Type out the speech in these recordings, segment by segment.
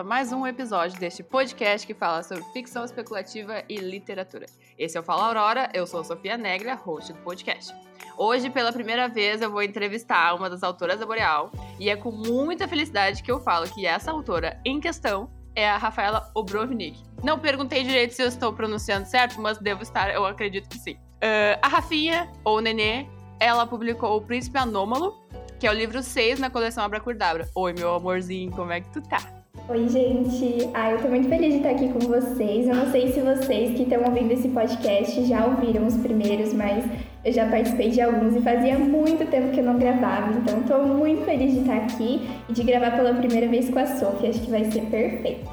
a mais um episódio deste podcast que fala sobre ficção especulativa e literatura. Esse é o Fala Aurora, eu sou Sofia Negra, host do podcast. Hoje, pela primeira vez, eu vou entrevistar uma das autoras da Boreal e é com muita felicidade que eu falo que essa autora em questão é a Rafaela Obrovnik. Não perguntei direito se eu estou pronunciando certo, mas devo estar, eu acredito que sim. Uh, a Rafinha, ou Nenê, ela publicou O Príncipe Anômalo, que é o livro 6 na coleção Abracurdabra. Oi, meu amorzinho, como é que tu tá? Oi, gente. Ah, eu tô muito feliz de estar aqui com vocês. Eu não sei se vocês que estão ouvindo esse podcast já ouviram os primeiros, mas eu já participei de alguns e fazia muito tempo que eu não gravava. Então, tô muito feliz de estar aqui e de gravar pela primeira vez com a Sofia. Acho que vai ser perfeito.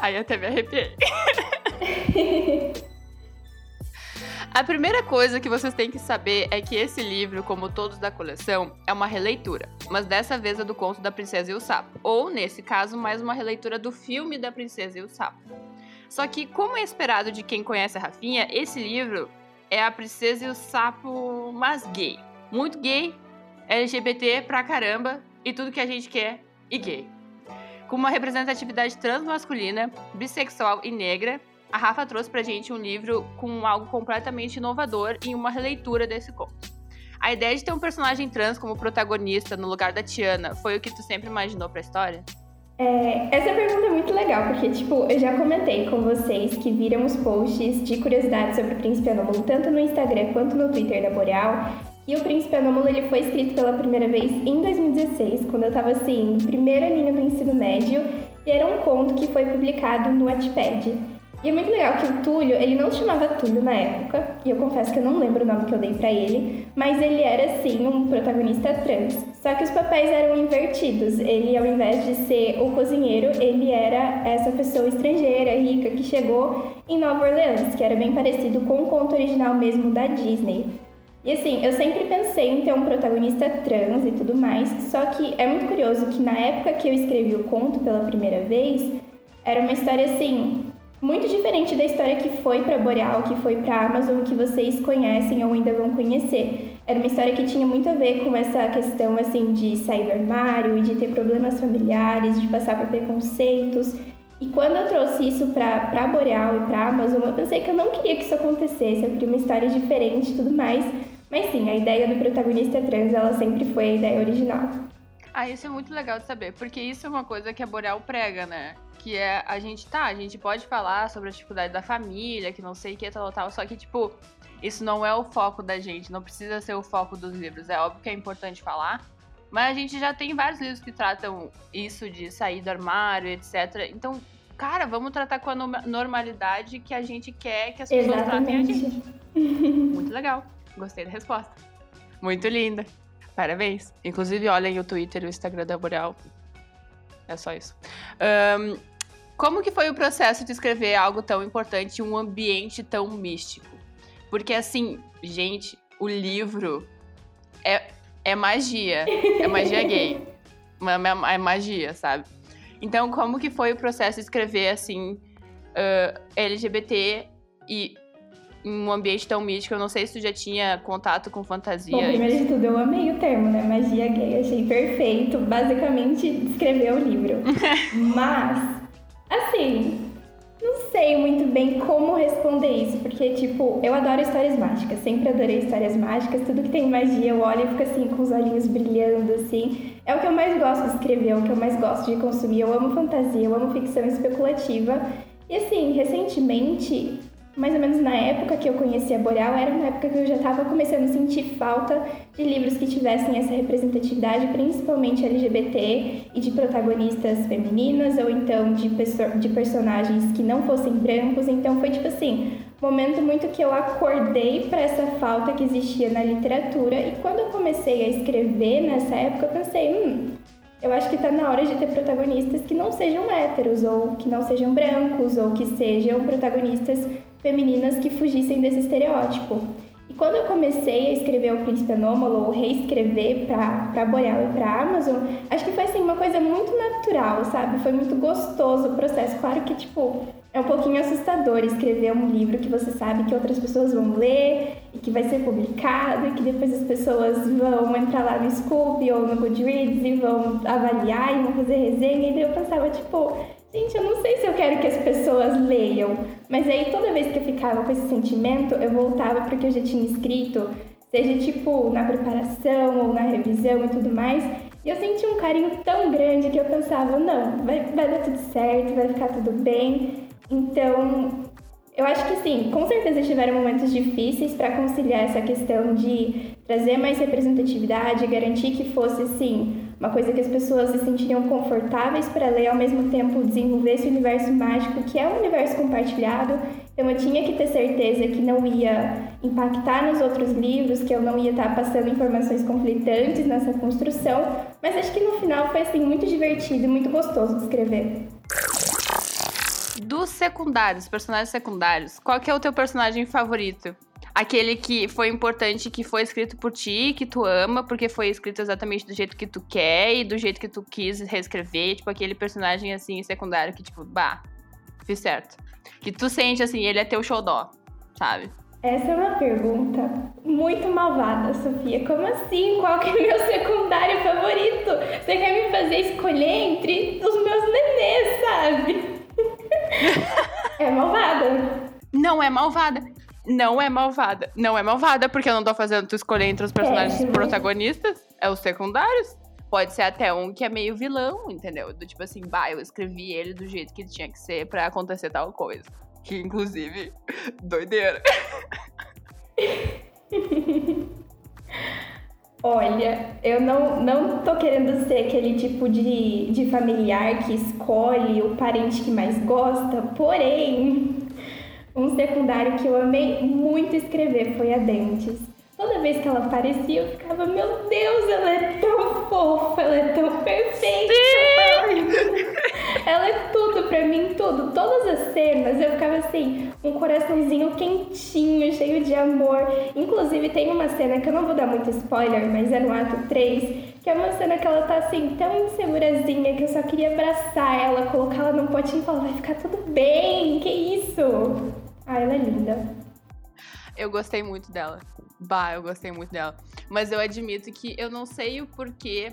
Ai, até me arrepiei. A primeira coisa que vocês têm que saber é que esse livro, como todos da coleção, é uma releitura, mas dessa vez é do conto da Princesa e o Sapo, ou nesse caso, mais uma releitura do filme da Princesa e o Sapo. Só que, como é esperado de quem conhece a Rafinha, esse livro é a Princesa e o Sapo, mas gay. Muito gay, LGBT pra caramba e tudo que a gente quer e gay. Com uma representatividade transmasculina, bissexual e negra, a Rafa trouxe pra gente um livro com algo completamente inovador e uma releitura desse conto. A ideia de ter um personagem trans como protagonista no lugar da Tiana foi o que tu sempre imaginou pra história? É, essa pergunta é muito legal, porque, tipo, eu já comentei com vocês que viram os posts de curiosidades sobre o Príncipe Anômalo, tanto no Instagram quanto no Twitter da Boreal. E o Príncipe Anômalo, ele foi escrito pela primeira vez em 2016, quando eu tava, assim, no primeiro do ensino médio, e era um conto que foi publicado no Wattpad. E é muito legal que o Túlio, ele não se chamava Túlio na época, e eu confesso que eu não lembro o nome que eu dei para ele, mas ele era sim um protagonista trans. Só que os papéis eram invertidos. Ele, ao invés de ser o cozinheiro, ele era essa pessoa estrangeira, rica, que chegou em Nova Orleans, que era bem parecido com o conto original mesmo da Disney. E assim, eu sempre pensei em ter um protagonista trans e tudo mais, só que é muito curioso que na época que eu escrevi o conto pela primeira vez, era uma história assim, muito diferente da história que foi para Boreal, que foi para Amazon, que vocês conhecem ou ainda vão conhecer. Era uma história que tinha muito a ver com essa questão assim de sair do armário de ter problemas familiares, de passar por preconceitos. E quando eu trouxe isso para Boreal e para Amazon, eu pensei que eu não queria que isso acontecesse, eu queria uma história diferente e tudo mais. Mas sim, a ideia do protagonista trans, ela sempre foi a ideia original. Ah, isso é muito legal de saber, porque isso é uma coisa que a Boreal prega, né? Que é a gente, tá, a gente pode falar sobre a dificuldade da família, que não sei o que, tal, tal, só que, tipo, isso não é o foco da gente, não precisa ser o foco dos livros. É óbvio que é importante falar, mas a gente já tem vários livros que tratam isso de sair do armário, etc. Então, cara, vamos tratar com a normalidade que a gente quer que as pessoas Exatamente. tratem a gente. Muito legal. Gostei da resposta. Muito linda. Parabéns. Inclusive, olhem o Twitter e o Instagram da Boreal. É só isso. Um, como que foi o processo de escrever algo tão importante em um ambiente tão místico? Porque, assim, gente, o livro é, é magia. É magia gay. É magia, sabe? Então, como que foi o processo de escrever, assim, uh, LGBT e um ambiente tão místico. Eu não sei se tu já tinha contato com fantasia. Bom, primeiro de tudo, eu amei o termo, né? Magia gay, achei perfeito. Basicamente, descrever o livro. Mas, assim, não sei muito bem como responder isso, porque, tipo, eu adoro histórias mágicas, sempre adorei histórias mágicas, tudo que tem magia eu olho e fico assim, com os olhinhos brilhando, assim. É o que eu mais gosto de escrever, é o que eu mais gosto de consumir. Eu amo fantasia, eu amo ficção especulativa. E, assim, recentemente mais ou menos na época que eu conheci a Boreal, era uma época que eu já estava começando a sentir falta de livros que tivessem essa representatividade, principalmente LGBT e de protagonistas femininas ou então de, de personagens que não fossem brancos. Então foi tipo assim, momento muito que eu acordei para essa falta que existia na literatura e quando eu comecei a escrever nessa época, eu pensei, hum, eu acho que está na hora de ter protagonistas que não sejam héteros, ou que não sejam brancos, ou que sejam protagonistas femininas que fugissem desse estereótipo. E quando eu comecei a escrever O Príncipe Anômalo, ou reescrever para Boreal e para Amazon, acho que foi assim, uma coisa muito natural, sabe? Foi muito gostoso o processo. Claro que, tipo, é um pouquinho assustador escrever um livro que você sabe que outras pessoas vão ler e que vai ser publicado e que depois as pessoas vão entrar lá no Scoop ou no Goodreads e vão avaliar e vão fazer resenha. E daí eu pensava, tipo, gente, eu não sei se eu quero que as pessoas leiam. Mas aí toda vez que eu ficava com esse sentimento, eu voltava porque eu já tinha escrito, seja tipo na preparação ou na revisão e tudo mais. E eu senti um carinho tão grande que eu pensava, não, vai, vai dar tudo certo, vai ficar tudo bem. Então, eu acho que sim, com certeza tiveram momentos difíceis para conciliar essa questão de trazer mais representatividade, garantir que fosse, sim, uma coisa que as pessoas se sentiriam confortáveis para ler, ao mesmo tempo desenvolver esse universo mágico, que é um universo compartilhado. Então eu tinha que ter certeza que não ia impactar nos outros livros, que eu não ia estar passando informações conflitantes nessa construção, mas acho que no final foi assim muito divertido e muito gostoso de escrever. Dos secundários, personagens secundários, qual que é o teu personagem favorito? Aquele que foi importante, que foi escrito por ti, que tu ama, porque foi escrito exatamente do jeito que tu quer e do jeito que tu quis reescrever. Tipo, aquele personagem, assim, secundário que, tipo, bah, fiz certo. Que tu sente, assim, ele é teu xodó, sabe? Essa é uma pergunta muito malvada, Sofia. Como assim? Qual que é o meu secundário favorito? Você quer me fazer escolher entre os meus nenês, sabe? é malvada. Não é malvada não é malvada. Não é malvada, porque eu não tô fazendo tu escolher entre os personagens é, protagonistas, é os secundários. Pode ser até um que é meio vilão, entendeu? Do tipo assim, bah, eu escrevi ele do jeito que tinha que ser para acontecer tal coisa. Que inclusive, doideira. Olha, eu não, não tô querendo ser aquele tipo de, de familiar que escolhe o parente que mais gosta, porém, um secundário que eu amei muito escrever foi a Dentes. Toda vez que ela aparecia, eu ficava, meu Deus, ela é tão fofa, ela é tão perfeita. ela é tudo pra mim, tudo. Todas as cenas eu ficava assim, um coraçãozinho quentinho, cheio de amor. Inclusive, tem uma cena que eu não vou dar muito spoiler, mas é no ato 3, que é uma cena que ela tá assim, tão insegurazinha que eu só queria abraçar ela, colocar ela num potinho e falar, vai ficar tudo bem, que isso? Ah, ela é linda. Eu gostei muito dela. Bah, eu gostei muito dela. Mas eu admito que eu não sei o porquê,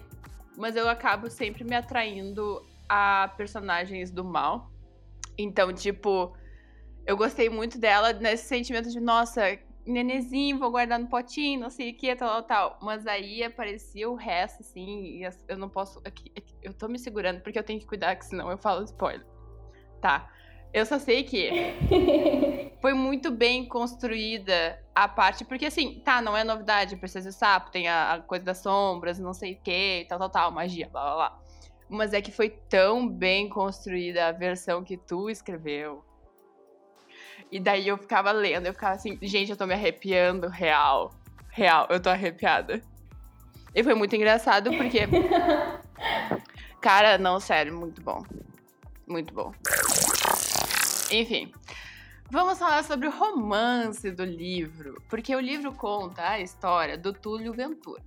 mas eu acabo sempre me atraindo a personagens do mal. Então, tipo, eu gostei muito dela nesse sentimento de, nossa, nenezinho, vou guardar no potinho, não sei o que, tal, tal, tal. Mas aí aparecia o resto, assim, e eu não posso. Aqui, aqui, eu tô me segurando porque eu tenho que cuidar, que senão eu falo spoiler. Tá. Eu só sei que foi muito bem construída a parte, porque assim, tá, não é novidade, Princesa e Sapo, tem a, a, coisa das sombras, não sei o que, tal, tal, tal, magia, blá, blá, blá. Mas é que foi tão bem construída a versão que tu escreveu. E daí eu ficava lendo, eu ficava assim, gente, eu tô me arrepiando, real. Real, eu tô arrepiada. E foi muito engraçado porque. Cara, não, sério, muito bom. Muito bom. Enfim, vamos falar sobre o romance do livro, porque o livro conta a história do Túlio Ventura.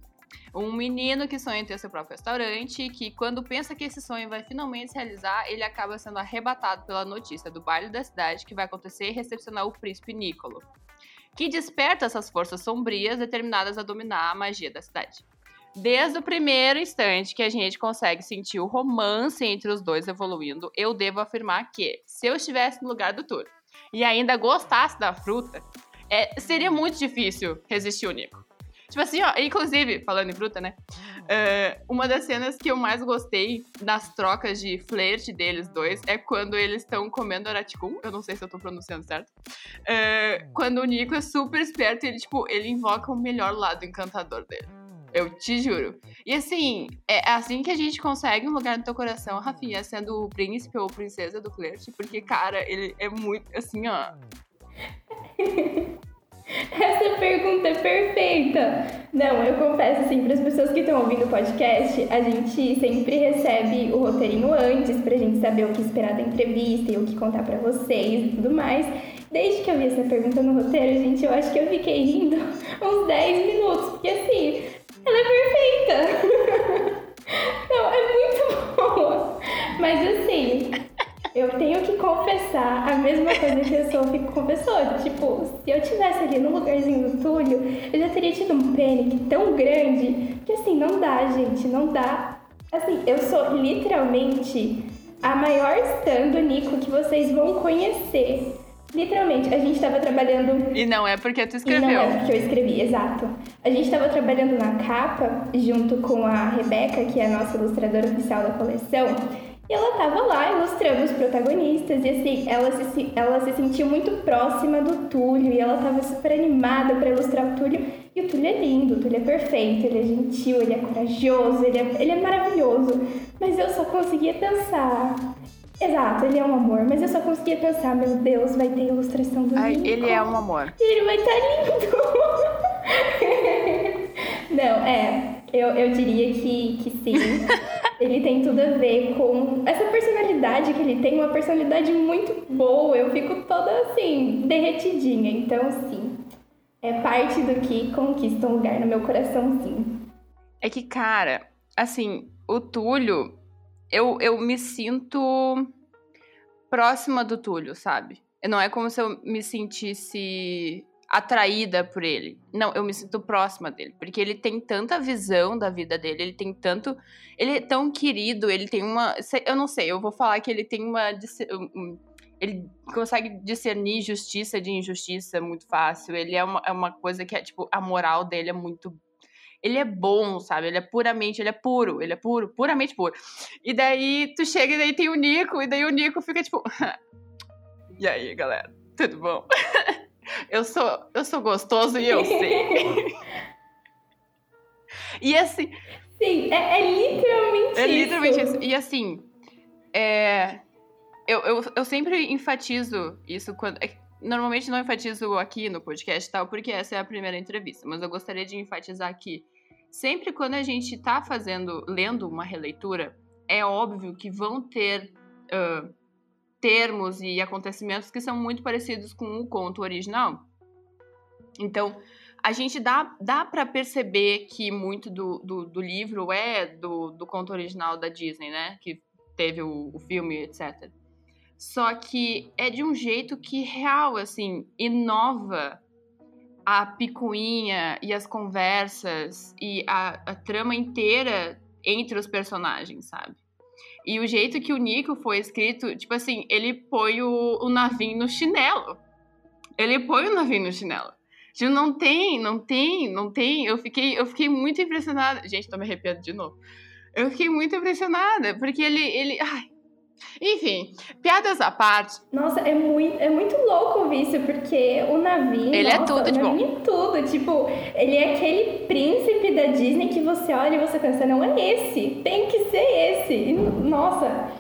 Um menino que sonha em ter seu próprio restaurante e que, quando pensa que esse sonho vai finalmente se realizar, ele acaba sendo arrebatado pela notícia do baile da cidade que vai acontecer e recepcionar o príncipe Nicolo, que desperta essas forças sombrias determinadas a dominar a magia da cidade. Desde o primeiro instante que a gente consegue sentir o romance entre os dois evoluindo, eu devo afirmar que, se eu estivesse no lugar do Tur e ainda gostasse da fruta, é, seria muito difícil resistir o Nico. Tipo assim, ó, inclusive, falando em fruta, né? Uh, uma das cenas que eu mais gostei das trocas de flerte deles dois é quando eles estão comendo araticum. Eu não sei se eu tô pronunciando certo. Uh, quando o Nico é super esperto e ele, tipo, ele invoca o melhor lado encantador dele. Eu te juro. E assim, é assim que a gente consegue um lugar no teu coração, Rafinha, sendo o príncipe ou princesa do flerte, porque, cara, ele é muito assim, ó. Essa pergunta é perfeita. Não, eu confesso assim, para as pessoas que estão ouvindo o podcast, a gente sempre recebe o roteirinho antes pra gente saber o que esperar da entrevista e o que contar para vocês e tudo mais. Desde que eu vi essa pergunta no roteiro, gente, eu acho que eu fiquei rindo uns 10 minutos, porque assim, ela é perfeita. Não, é muito boa. Mas assim, eu tenho que confessar a mesma coisa que a Sophie confessou. Tipo, se eu tivesse ali no lugarzinho do Túlio, eu já teria tido um pânico tão grande que assim, não dá, gente, não dá. Assim, eu sou literalmente a maior stand Nico que vocês vão conhecer. Literalmente, a gente estava trabalhando. E não é porque tu escreveu. E não é porque eu escrevi, exato. A gente estava trabalhando na capa junto com a Rebeca, que é a nossa ilustradora oficial da coleção. E ela estava lá ilustrando os protagonistas. E assim, ela se, ela se sentiu muito próxima do Túlio. E ela estava super animada para ilustrar o Túlio. E o Túlio é lindo, o Túlio é perfeito, ele é gentil, ele é corajoso, ele é, ele é maravilhoso. Mas eu só conseguia pensar. Exato, ele é um amor, mas eu só conseguia pensar, meu Deus, vai ter ilustração do Ai, Ele é um amor. E ele vai estar tá lindo. Não, é, eu, eu diria que, que sim. ele tem tudo a ver com essa personalidade que ele tem, uma personalidade muito boa. Eu fico toda assim, derretidinha. Então, sim, é parte do que conquista um lugar no meu coração, sim. É que, cara, assim, o Túlio, eu, eu me sinto próxima do Túlio, sabe? Não é como se eu me sentisse atraída por ele. Não, eu me sinto próxima dele, porque ele tem tanta visão da vida dele, ele tem tanto, ele é tão querido, ele tem uma, eu não sei, eu vou falar que ele tem uma ele consegue discernir justiça de injustiça muito fácil. Ele é uma, é uma coisa que é, tipo, a moral dele é muito ele é bom, sabe? Ele é puramente, ele é puro, ele é puro, puramente puro. E daí tu chega e daí tem o Nico, e daí o Nico fica tipo. e aí, galera, tudo bom? eu sou, eu sou gostoso e eu sei. e assim. Sim, é, é literalmente é isso. É literalmente isso. E assim, é, eu, eu, eu sempre enfatizo isso quando. É, normalmente não enfatizo aqui no podcast tal, porque essa é a primeira entrevista, mas eu gostaria de enfatizar aqui. Sempre quando a gente está fazendo, lendo uma releitura, é óbvio que vão ter uh, termos e acontecimentos que são muito parecidos com o conto original. Então, a gente dá, dá para perceber que muito do, do, do, livro é do, do conto original da Disney, né? Que teve o, o filme, etc. Só que é de um jeito que real, assim, inova a picuinha e as conversas e a, a trama inteira entre os personagens, sabe? E o jeito que o Nico foi escrito, tipo assim, ele põe o, o navio no chinelo. Ele põe o navio no chinelo. Tipo, não tem, não tem, não tem. Eu fiquei, eu fiquei muito impressionada. Gente, tô me arrepiando de novo. Eu fiquei muito impressionada, porque ele, ele, ai, enfim, piadas à parte. Nossa, é muito, é muito louco ouvir isso, porque o navio. Ele é nossa, é tudo, tipo. É tudo. Tipo, ele é aquele príncipe da Disney que você olha e você pensa, não é esse, tem que ser esse. E, nossa,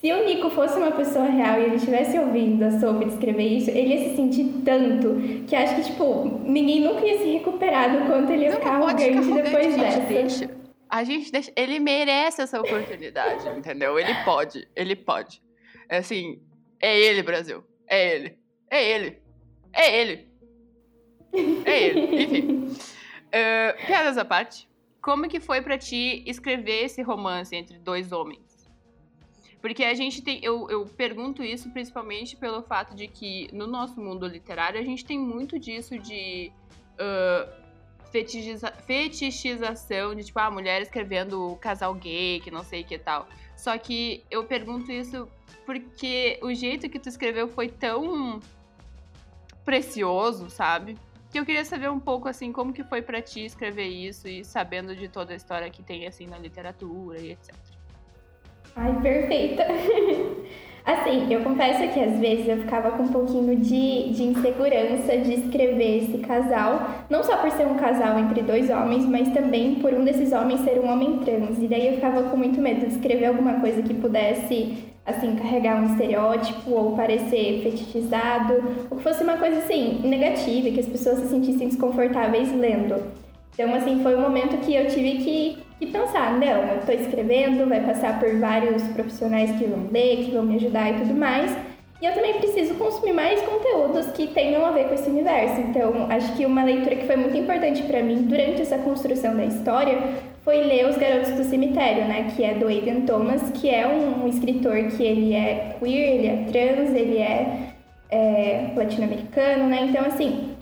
se o Nico fosse uma pessoa real e ele estivesse ouvindo a Sophie descrever isso, ele ia se sentir tanto que acho que, tipo, ninguém nunca ia se recuperar do quanto ele ia ficar arrogante depois dessa. Deixa. A gente deixa. Ele merece essa oportunidade, entendeu? Ele pode, ele pode. É assim, é ele, Brasil. É ele. É ele. É ele. É ele. Enfim. Uh, piadas à parte. Como que foi para ti escrever esse romance entre dois homens? Porque a gente tem. Eu, eu pergunto isso principalmente pelo fato de que no nosso mundo literário a gente tem muito disso de. Uh, fetichiza fetichização de, tipo, a ah, mulher escrevendo casal gay, que não sei que tal. Só que eu pergunto isso porque o jeito que tu escreveu foi tão precioso, sabe? Que eu queria saber um pouco, assim, como que foi para ti escrever isso e sabendo de toda a história que tem, assim, na literatura e etc. Ai, perfeita! Assim, eu confesso que às vezes eu ficava com um pouquinho de, de insegurança de escrever esse casal, não só por ser um casal entre dois homens, mas também por um desses homens ser um homem trans. E daí eu ficava com muito medo de escrever alguma coisa que pudesse, assim, carregar um estereótipo ou parecer fetichizado, ou que fosse uma coisa, assim, negativa, que as pessoas se sentissem desconfortáveis lendo. Então, assim, foi um momento que eu tive que, que pensar, não, eu estou escrevendo, vai passar por vários profissionais que vão ler, que vão me ajudar e tudo mais. E eu também preciso consumir mais conteúdos que tenham a ver com esse universo. Então, acho que uma leitura que foi muito importante para mim durante essa construção da história foi ler Os Garotos do Cemitério, né, que é do Aidan Thomas, que é um, um escritor que ele é queer, ele é trans, ele é, é latino-americano, né? Então, assim,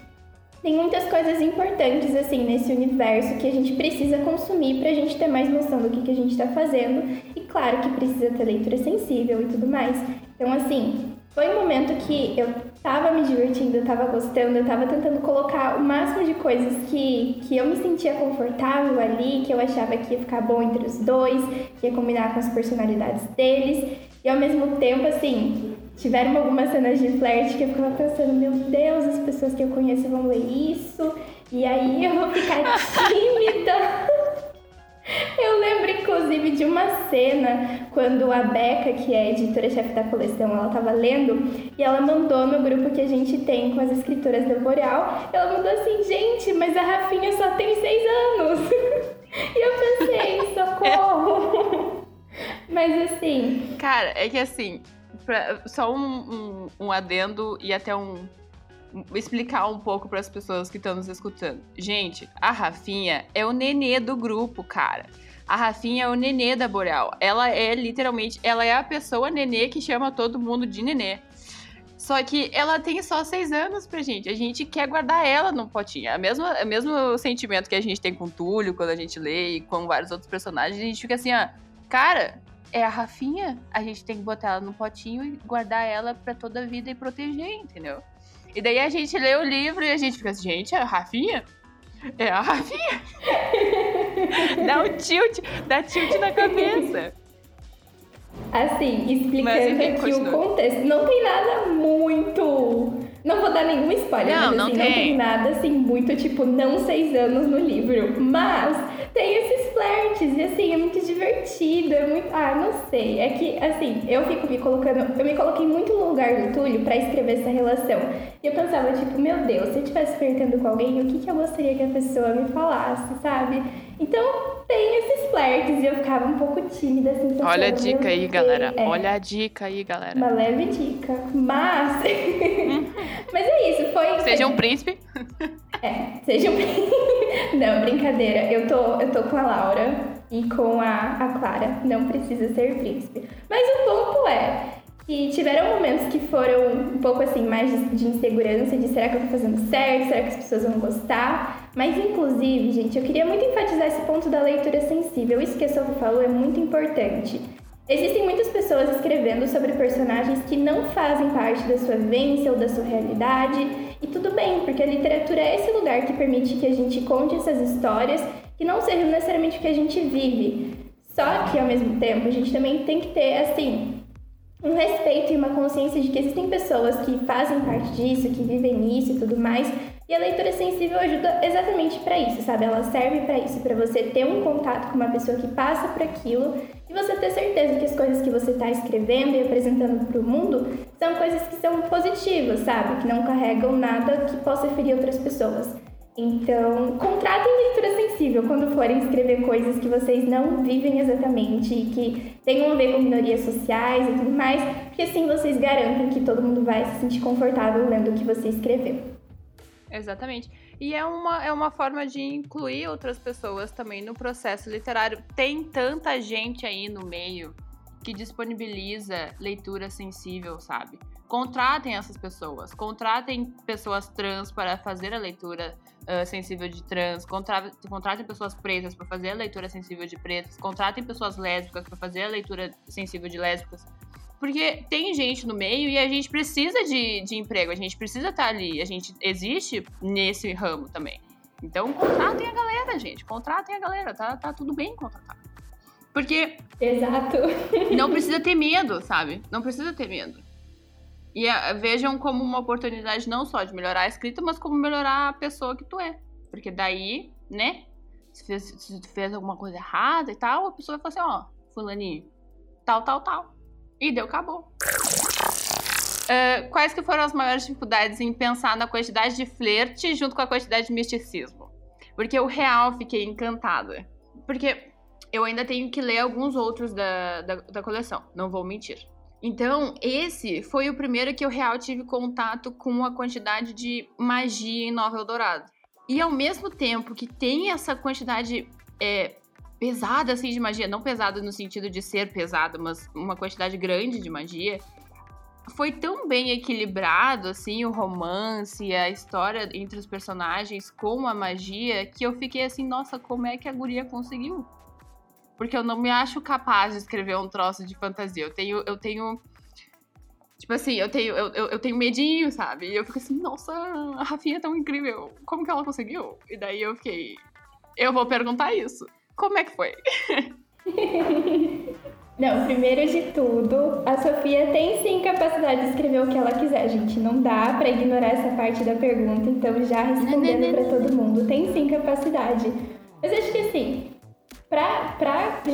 tem muitas coisas importantes assim nesse universo que a gente precisa consumir para a gente ter mais noção do que, que a gente está fazendo e claro que precisa ter leitura sensível e tudo mais. Então, assim, foi um momento que eu tava me divertindo, eu tava gostando, eu tava tentando colocar o máximo de coisas que, que eu me sentia confortável ali, que eu achava que ia ficar bom entre os dois, que ia combinar com as personalidades deles. E ao mesmo tempo, assim, tiveram algumas cenas de flerte que eu ficava pensando, meu Deus, as pessoas que eu conheço vão ler isso, e aí eu vou ficar tímida. Eu lembro, inclusive, de uma cena quando a Beca, que é editora-chefe da coleção, ela estava lendo e ela mandou no grupo que a gente tem com as escritoras do Boreal, ela mandou assim, gente, mas a Rafinha só tem seis anos. e eu pensei, socorro! mas assim... Cara, é que assim, pra, só um, um, um adendo e até um explicar um pouco para as pessoas que estão nos escutando. Gente, a Rafinha é o nenê do grupo, cara. A Rafinha é o nenê da Boreal. Ela é literalmente, ela é a pessoa nenê que chama todo mundo de nenê. Só que ela tem só seis anos pra gente. A gente quer guardar ela no potinho. É o mesmo, é o mesmo sentimento que a gente tem com o Túlio quando a gente lê e com vários outros personagens. A gente fica assim, ó, cara, é a Rafinha. A gente tem que botar ela no potinho e guardar ela pra toda a vida e proteger, entendeu? E daí a gente lê o livro e a gente fica assim, gente, é a Rafinha? É a Rafinha? dá um tilt, dá tilt na cabeça. Assim, explicando aqui o contexto, não tem nada muito. Não vou dar nenhum spoiler, não, mas não assim, tem. não tem nada assim, muito tipo, não seis anos no livro. Mas tem esses flertes, e assim, é muito divertido, é muito. Ah, não sei. É que, assim, eu fico me colocando. Eu me coloquei muito no lugar do Túlio pra escrever essa relação. E eu pensava, tipo, meu Deus, se eu estivesse flertando com alguém, o que, que eu gostaria que a pessoa me falasse, sabe? Então, tem esses flertes e eu ficava um pouco tímida, assim. Olha a dica aí, galera. é. Olha a dica aí, galera. Uma leve dica. Mas. Mas é isso, foi. Seja um príncipe. É, seja um. Não, brincadeira. Eu tô, eu tô com a Laura e com a, a Clara. Não precisa ser príncipe. Mas o ponto é que tiveram momentos que foram um pouco assim, mais de, de insegurança, de será que eu tô fazendo certo? Será que as pessoas vão gostar? Mas, inclusive, gente, eu queria muito enfatizar esse ponto da leitura sensível. Isso que a Sophie falou é muito importante. Existem muitas pessoas escrevendo sobre personagens que não fazem parte da sua vivência ou da sua realidade, e tudo bem, porque a literatura é esse lugar que permite que a gente conte essas histórias que não sejam necessariamente o que a gente vive. Só que, ao mesmo tempo, a gente também tem que ter, assim, um respeito e uma consciência de que existem pessoas que fazem parte disso, que vivem nisso e tudo mais. E a leitura sensível ajuda exatamente para isso, sabe? Ela serve para isso, para você ter um contato com uma pessoa que passa por aquilo e você ter certeza que as coisas que você está escrevendo e apresentando para o mundo são coisas que são positivas, sabe? Que não carregam nada que possa ferir outras pessoas. Então, contratem leitura sensível quando forem escrever coisas que vocês não vivem exatamente e que tenham a ver com minorias sociais e tudo mais, porque assim vocês garantem que todo mundo vai se sentir confortável lendo o que você escreveu. Exatamente. E é uma, é uma forma de incluir outras pessoas também no processo literário. Tem tanta gente aí no meio que disponibiliza leitura sensível, sabe? Contratem essas pessoas. Contratem pessoas trans para fazer a leitura uh, sensível de trans. Contra contratem pessoas pretas para fazer a leitura sensível de pretas. Contratem pessoas lésbicas para fazer a leitura sensível de lésbicas. Porque tem gente no meio e a gente precisa de, de emprego, a gente precisa estar ali, a gente existe nesse ramo também. Então, contratem a galera, gente. Contratem a galera, tá, tá tudo bem contratar. Porque. Exato. não precisa ter medo, sabe? Não precisa ter medo. E a, vejam como uma oportunidade não só de melhorar a escrita, mas como melhorar a pessoa que tu é. Porque daí, né? Se, fez, se tu fez alguma coisa errada e tal, a pessoa vai falar assim: ó, Fulaninho, tal, tal, tal. E deu, acabou. Uh, quais que foram as maiores dificuldades em pensar na quantidade de flerte junto com a quantidade de misticismo? Porque eu real fiquei encantada. Porque eu ainda tenho que ler alguns outros da, da, da coleção, não vou mentir. Então, esse foi o primeiro que eu real tive contato com a quantidade de magia em Nova Eldorado. E ao mesmo tempo que tem essa quantidade é, pesada assim de magia, não pesada no sentido de ser pesada, mas uma quantidade grande de magia. Foi tão bem equilibrado assim o romance, a história entre os personagens com a magia que eu fiquei assim, nossa, como é que a guria conseguiu? Porque eu não me acho capaz de escrever um troço de fantasia. Eu tenho, eu tenho Tipo assim, eu tenho, eu, eu, eu, tenho medinho, sabe? E eu fico assim, nossa, a Rafinha é tão incrível. Como que ela conseguiu? E daí eu fiquei, eu vou perguntar isso. Como é que foi? Não, primeiro de tudo, a Sofia tem sim capacidade de escrever o que ela quiser, gente. Não dá para ignorar essa parte da pergunta, então já respondendo para todo mundo, tem sim capacidade. Mas acho que assim, pra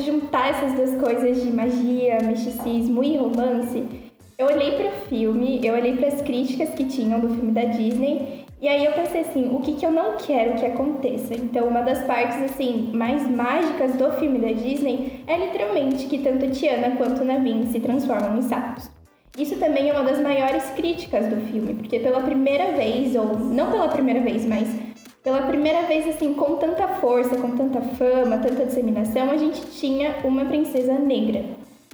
juntar essas duas coisas de magia, misticismo e romance, eu olhei para o filme, eu olhei para as críticas que tinham do filme da Disney e aí eu pensei assim, o que, que eu não quero que aconteça? Então, uma das partes assim mais mágicas do filme da Disney é literalmente que tanto Tiana quanto Navin se transformam em sapos. Isso também é uma das maiores críticas do filme, porque pela primeira vez, ou não pela primeira vez, mas pela primeira vez assim, com tanta força, com tanta fama, tanta disseminação, a gente tinha uma princesa negra.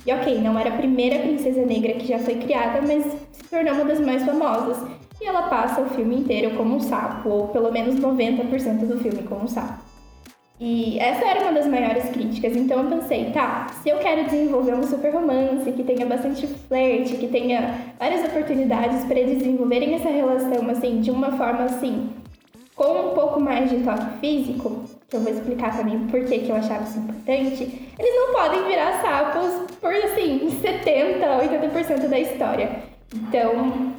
E ok, não era a primeira princesa negra que já foi criada, mas se tornou uma das mais famosas e ela passa o filme inteiro como um sapo, ou pelo menos 90% do filme como um sapo. E essa era uma das maiores críticas, então eu pensei, tá, se eu quero desenvolver um super romance, que tenha bastante flerte, que tenha várias oportunidades para desenvolverem essa relação, assim, de uma forma, assim, com um pouco mais de toque físico, que eu vou explicar também por que eu achava isso importante, eles não podem virar sapos por, assim, 70, 80% da história. Então,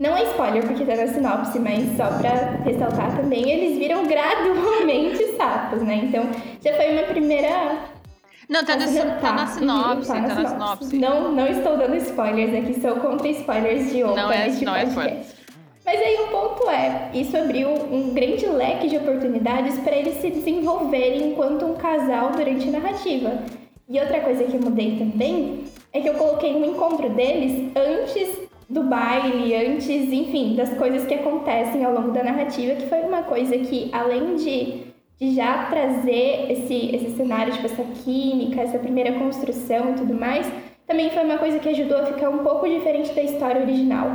não é spoiler porque tá na sinopse, mas só pra ressaltar também, eles viram gradualmente sapos, né? Então já foi uma primeira. Não, tá, no, tá, tá na sinopse, tá na, tá na sinopse. Não, não estou dando spoilers aqui, sou contra spoilers de outra. Não é, não é spoiler. Mas aí o ponto é, isso abriu um grande leque de oportunidades para eles se desenvolverem enquanto um casal durante a narrativa. E outra coisa que eu mudei também é que eu coloquei um encontro deles antes do baile, antes, enfim, das coisas que acontecem ao longo da narrativa, que foi uma coisa que, além de, de já trazer esse, esse cenário, tipo, essa química, essa primeira construção e tudo mais, também foi uma coisa que ajudou a ficar um pouco diferente da história original.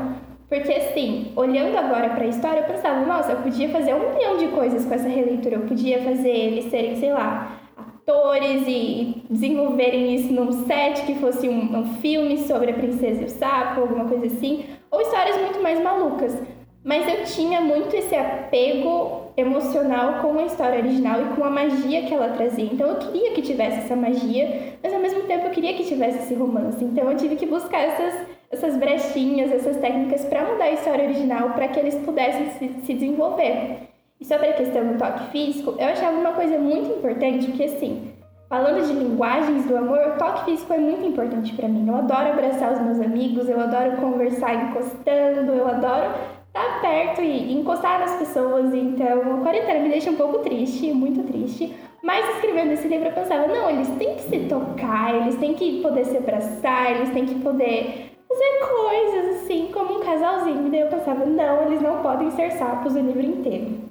Porque, assim, olhando agora para a história, eu pensava, nossa, eu podia fazer um milhão de coisas com essa releitura. Eu podia fazer eles serem, sei lá, atores e desenvolverem isso num set que fosse um, um, filme sobre a princesa e o sapo, alguma coisa assim, ou histórias muito mais malucas. Mas eu tinha muito esse apego emocional com a história original e com a magia que ela trazia. Então eu queria que tivesse essa magia, mas ao mesmo tempo eu queria que tivesse esse romance. Então eu tive que buscar essas, essas brechinhas, essas técnicas para mudar a história original para que eles pudessem se, se desenvolver. E sobre a questão do toque físico, eu achava uma coisa muito importante, porque assim, falando de linguagens do amor, o toque físico é muito importante para mim. Eu adoro abraçar os meus amigos, eu adoro conversar encostando, eu adoro estar perto e encostar nas pessoas. Então, a quarentena me deixa um pouco triste, muito triste. Mas escrevendo esse livro eu pensava, não, eles têm que se tocar, eles têm que poder se abraçar, eles têm que poder fazer coisas assim, como um casalzinho. E daí eu pensava, não, eles não podem ser sapos o livro inteiro.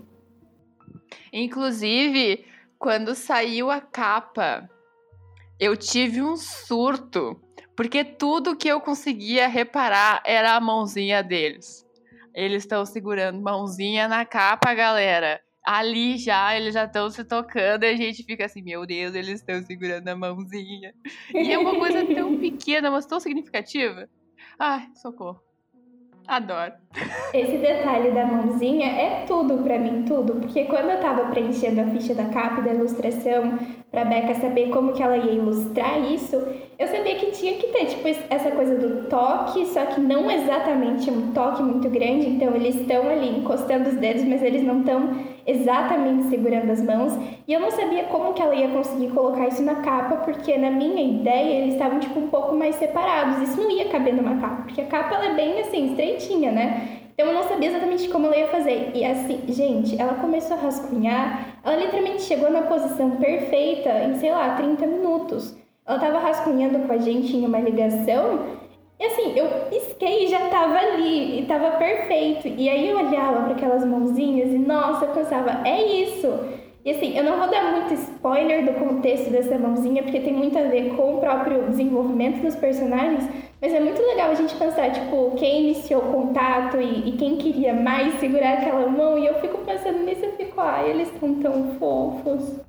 Inclusive, quando saiu a capa, eu tive um surto, porque tudo que eu conseguia reparar era a mãozinha deles. Eles estão segurando mãozinha na capa, galera. Ali já, eles já estão se tocando e a gente fica assim, meu Deus, eles estão segurando a mãozinha. E é uma coisa tão pequena, mas tão significativa. Ai, socorro. Adoro. Esse detalhe da mãozinha é tudo para mim, tudo. Porque quando eu tava preenchendo a ficha da capa e da ilustração, pra Becca saber como que ela ia ilustrar isso, eu sabia que tinha que ter, tipo, essa coisa do toque, só que não exatamente um toque muito grande. Então, eles estão ali encostando os dedos, mas eles não estão exatamente segurando as mãos. E eu não sabia como que ela ia conseguir colocar isso na capa, porque na minha ideia eles estavam tipo um pouco mais separados. Isso não ia caber numa capa, porque a capa ela é bem assim, estreitinha, né? Então eu não sabia exatamente como ela ia fazer. E assim, gente, ela começou a rascunhar, ela literalmente chegou na posição perfeita em, sei lá, 30 minutos. Ela tava rascunhando com a gente em uma ligação e assim, eu pisquei e já tava ali, e tava perfeito. E aí eu olhava para aquelas mãozinhas e, nossa, eu pensava, é isso. E assim, eu não vou dar muito spoiler do contexto dessa mãozinha, porque tem muito a ver com o próprio desenvolvimento dos personagens, mas é muito legal a gente pensar, tipo, quem iniciou o contato e, e quem queria mais segurar aquela mão, e eu fico pensando nisso e fico, ai, eles são tão fofos.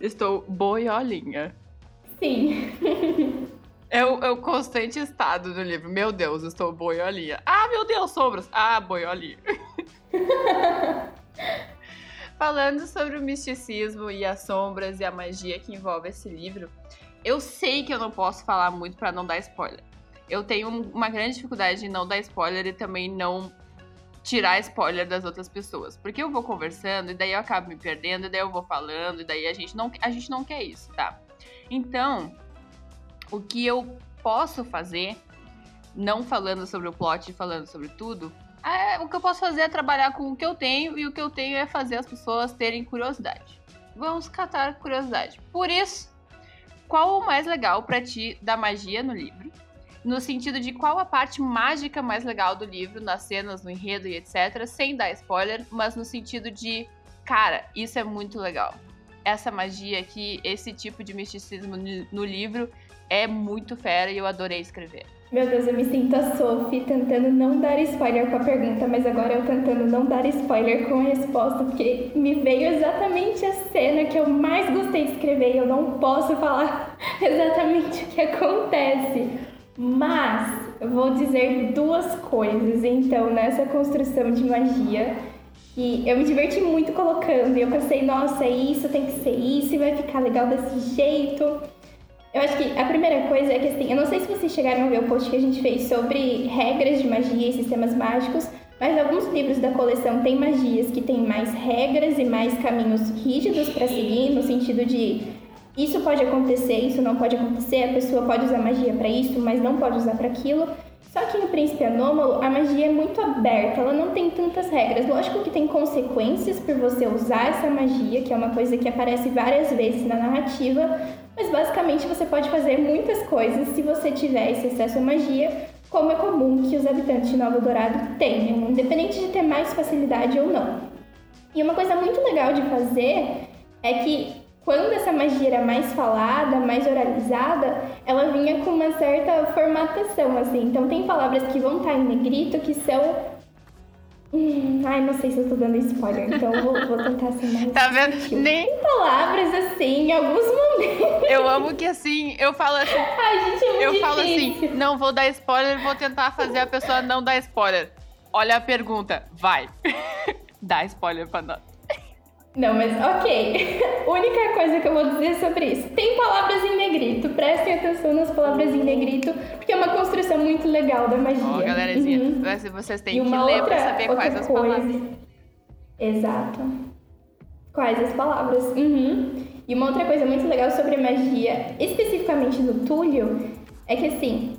Estou boiolinha. Sim. É o, é o constante estado do livro. Meu Deus, estou boiolinha. Ah, meu Deus, sombras. Ah, boiolinha. Falando sobre o misticismo e as sombras e a magia que envolve esse livro, eu sei que eu não posso falar muito para não dar spoiler. Eu tenho uma grande dificuldade em não dar spoiler e também não tirar spoiler das outras pessoas. Porque eu vou conversando e daí eu acabo me perdendo, e daí eu vou falando, e daí a gente não, a gente não quer isso, tá? Então, o que eu posso fazer, não falando sobre o plot falando sobre tudo, é, o que eu posso fazer é trabalhar com o que eu tenho e o que eu tenho é fazer as pessoas terem curiosidade. Vamos catar curiosidade. Por isso, qual o mais legal para ti da magia no livro? No sentido de qual a parte mágica mais legal do livro, nas cenas, no enredo e etc, sem dar spoiler, mas no sentido de, cara, isso é muito legal. Essa magia aqui, esse tipo de misticismo no livro é muito fera e eu adorei escrever. Meu Deus, eu me sinto a Sophie tentando não dar spoiler com a pergunta, mas agora eu tentando não dar spoiler com a resposta, porque me veio exatamente a cena que eu mais gostei de escrever e eu não posso falar exatamente o que acontece. Mas eu vou dizer duas coisas, então, nessa construção de magia. E eu me diverti muito colocando, e eu pensei, nossa, isso, tem que ser isso, e vai ficar legal desse jeito. Eu acho que a primeira coisa é que, assim, eu não sei se vocês chegaram a ver o post que a gente fez sobre regras de magia e sistemas mágicos, mas alguns livros da coleção têm magias que têm mais regras e mais caminhos rígidos para seguir, no sentido de isso pode acontecer, isso não pode acontecer, a pessoa pode usar magia para isso, mas não pode usar para aquilo. Só que no Príncipe Anômalo, a magia é muito aberta, ela não tem tantas regras. Lógico que tem consequências por você usar essa magia, que é uma coisa que aparece várias vezes na narrativa, mas basicamente você pode fazer muitas coisas se você tiver esse acesso à magia, como é comum que os habitantes de Nova Dourado tenham, independente de ter mais facilidade ou não. E uma coisa muito legal de fazer é que quando essa magia era mais falada, mais oralizada, ela vinha com uma certa formatação, assim. Então tem palavras que vão estar em negrito que são Hum, ai, não sei se eu tô dando spoiler, então vou, vou tentar ser mais. Tá vendo? Nem. Tem palavras assim, em alguns momentos. Eu amo que assim, eu falo assim. Ai, gente, é Eu difícil. falo assim, não vou dar spoiler, vou tentar fazer a pessoa não dar spoiler. Olha a pergunta, vai. Dá spoiler pra nós. Não, mas ok. Única coisa que eu vou dizer sobre isso. Tem palavras em negrito. Prestem atenção nas palavras em negrito, porque é uma construção muito legal da magia. Ó, galerazinha, Uhum. vocês têm que ler outra, pra saber quais as coisa. palavras. Exato. Quais as palavras. Uhum. E uma outra coisa muito legal sobre magia, especificamente do Túlio, é que assim.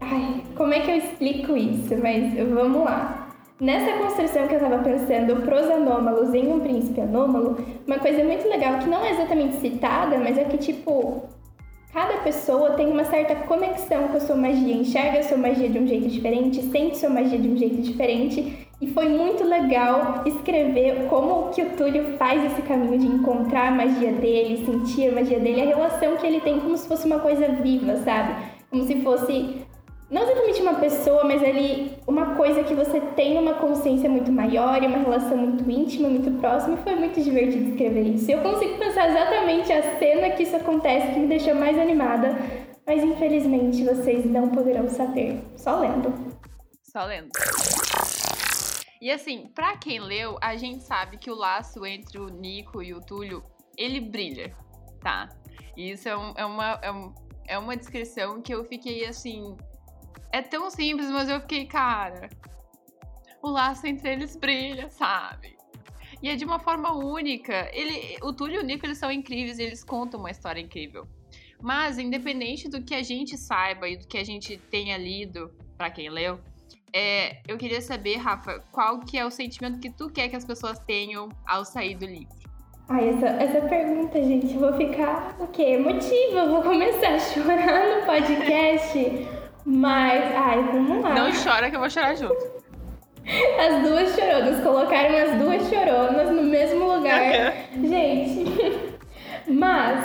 Ai, como é que eu explico isso? Mas vamos lá. Nessa construção que eu tava pensando pros anômalos em um príncipe anômalo, uma coisa muito legal que não é exatamente citada, mas é que tipo. Cada pessoa tem uma certa conexão com a sua magia, enxerga a sua magia de um jeito diferente, sente sua magia de um jeito diferente. E foi muito legal escrever como que o Túlio faz esse caminho de encontrar a magia dele, sentir a magia dele, a relação que ele tem como se fosse uma coisa viva, sabe? Como se fosse não exatamente uma pessoa, mas ali uma coisa que você tem uma consciência muito maior e uma relação muito íntima, muito próxima, e foi muito divertido escrever isso. Eu consigo pensar exatamente a cena que isso acontece que me deixou mais animada, mas infelizmente vocês não poderão saber, só lendo. Só lendo. E assim, pra quem leu, a gente sabe que o laço entre o Nico e o Túlio, ele brilha, tá? E isso é, um- é uma, é, um- é uma descrição que eu fiquei assim. É tão simples, mas eu fiquei, cara. O laço entre eles brilha, sabe? E é de uma forma única. Ele, o Túlio e o Nico, eles são incríveis, eles contam uma história incrível. Mas, independente do que a gente saiba e do que a gente tenha lido, pra quem leu, é, eu queria saber, Rafa, qual que é o sentimento que tu quer que as pessoas tenham ao sair do livro? Ai, essa, essa pergunta, gente, eu vou ficar o quê? Emotiva, eu vou começar a chorar no podcast. Mas, ai, vamos lá. Não chora que eu vou chorar junto. As duas choronas, colocaram as duas choronas no mesmo lugar. Gente, mas,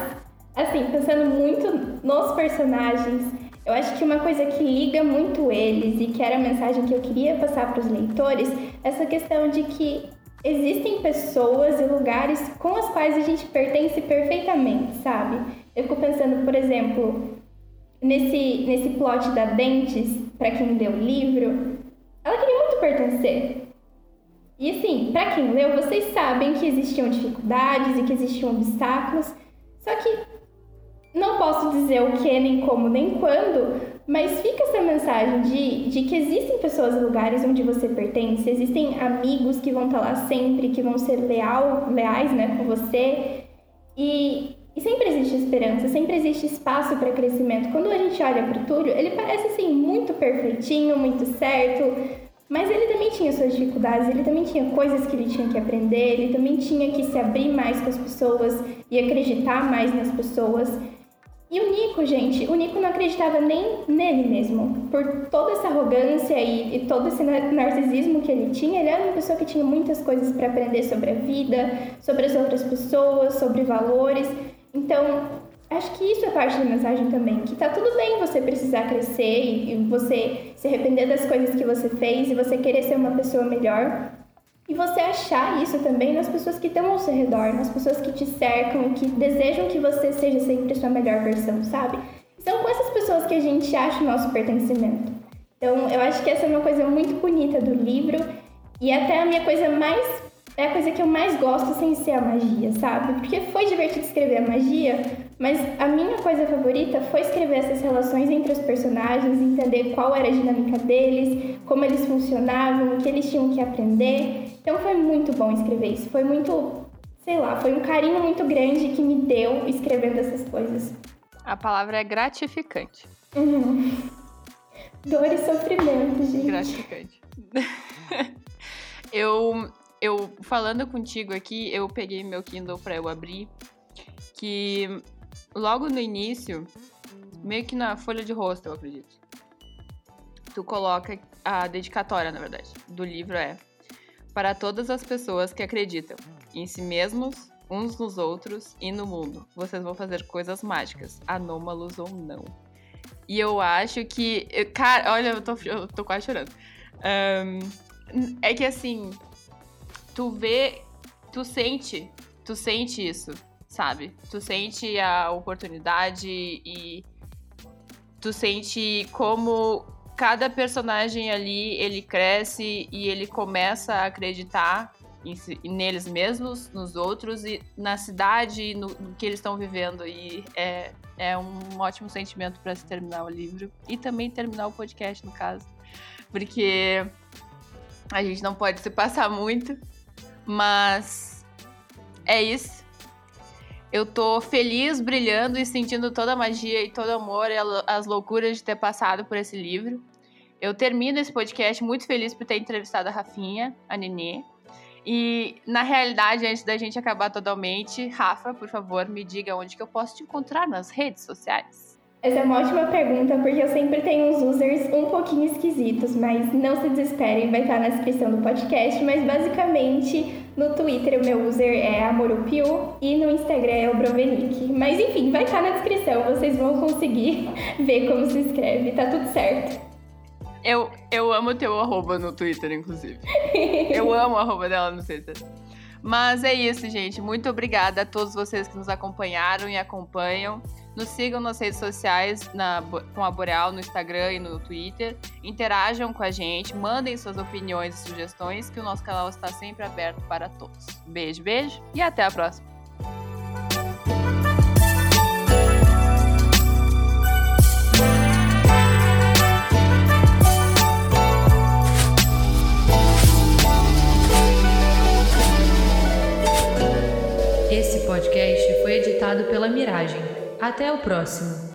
assim, pensando muito nos personagens, eu acho que uma coisa que liga muito eles e que era a mensagem que eu queria passar para os leitores, essa questão de que existem pessoas e lugares com as quais a gente pertence perfeitamente, sabe? Eu fico pensando, por exemplo, nesse, nesse plot da Dentes, para quem leu o livro, ela queria muito pertencer. E assim, para quem leu, vocês sabem que existiam dificuldades e que existiam obstáculos, só que não posso dizer o que, nem como, nem quando, mas fica essa mensagem de, de que existem pessoas e lugares onde você pertence, existem amigos que vão estar lá sempre, que vão ser leal, leais né, com você. E, e sempre existe esperança, sempre existe espaço para crescimento. Quando a gente olha para o Túlio, ele parece assim muito perfeitinho, muito certo, mas ele também tinha suas dificuldades, ele também tinha coisas que ele tinha que aprender, ele também tinha que se abrir mais com as pessoas e acreditar mais nas pessoas. E o Nico, gente, o Nico não acreditava nem nele mesmo. Por toda essa arrogância e, e todo esse narcisismo que ele tinha, ele era uma pessoa que tinha muitas coisas para aprender sobre a vida, sobre as outras pessoas, sobre valores. Então, acho que isso é parte da mensagem também, que tá tudo bem você precisar crescer e, e você se arrepender das coisas que você fez e você querer ser uma pessoa melhor, e você achar isso também nas pessoas que estão ao seu redor, nas pessoas que te cercam e que desejam que você seja sempre a sua melhor versão, sabe? São com essas pessoas que a gente acha o nosso pertencimento. Então, eu acho que essa é uma coisa muito bonita do livro e até a minha coisa mais é a coisa que eu mais gosto sem ser a magia, sabe? Porque foi divertido escrever a magia, mas a minha coisa favorita foi escrever essas relações entre os personagens, entender qual era a dinâmica deles, como eles funcionavam, o que eles tinham que aprender. Então foi muito bom escrever isso. Foi muito, sei lá, foi um carinho muito grande que me deu escrevendo essas coisas. A palavra é gratificante. Uhum. Dor e sofrimento, gente. Gratificante. eu, eu, falando contigo aqui, eu peguei meu Kindle para eu abrir, que logo no início, meio que na folha de rosto, eu acredito, tu coloca a dedicatória, na verdade, do livro é para todas as pessoas que acreditam em si mesmos, uns nos outros e no mundo. Vocês vão fazer coisas mágicas, anômalos ou não. E eu acho que. Cara, olha, eu tô, eu tô quase chorando. Um, é que assim, tu vê, tu sente, tu sente isso, sabe? Tu sente a oportunidade e tu sente como cada personagem ali ele cresce e ele começa a acreditar em, neles mesmos, nos outros e na cidade, no, no que eles estão vivendo. E é, é um ótimo sentimento para se terminar o livro e também terminar o podcast, no caso, porque a gente não pode se passar muito mas é isso. Eu tô feliz, brilhando e sentindo toda a magia e todo o amor e as loucuras de ter passado por esse livro. Eu termino esse podcast muito feliz por ter entrevistado a Rafinha, a Nenê. E, na realidade, antes da gente acabar totalmente, Rafa, por favor, me diga onde que eu posso te encontrar nas redes sociais. Essa é uma ótima pergunta, porque eu sempre tenho uns users um pouquinho esquisitos, mas não se desesperem, vai estar na descrição do podcast. Mas basicamente, no Twitter o meu user é Amorupiu e no Instagram é o Brovenic. Mas enfim, vai estar na descrição, vocês vão conseguir ver como se escreve, tá tudo certo. Eu, eu amo teu arroba no Twitter, inclusive. eu amo o arroba dela no Twitter. Mas é isso, gente. Muito obrigada a todos vocês que nos acompanharam e acompanham. Nos sigam nas redes sociais, na, com a Boreal, no Instagram e no Twitter. Interajam com a gente, mandem suas opiniões e sugestões, que o nosso canal está sempre aberto para todos. Beijo, beijo e até a próxima! Esse podcast foi editado pela Miragem. Até o próximo!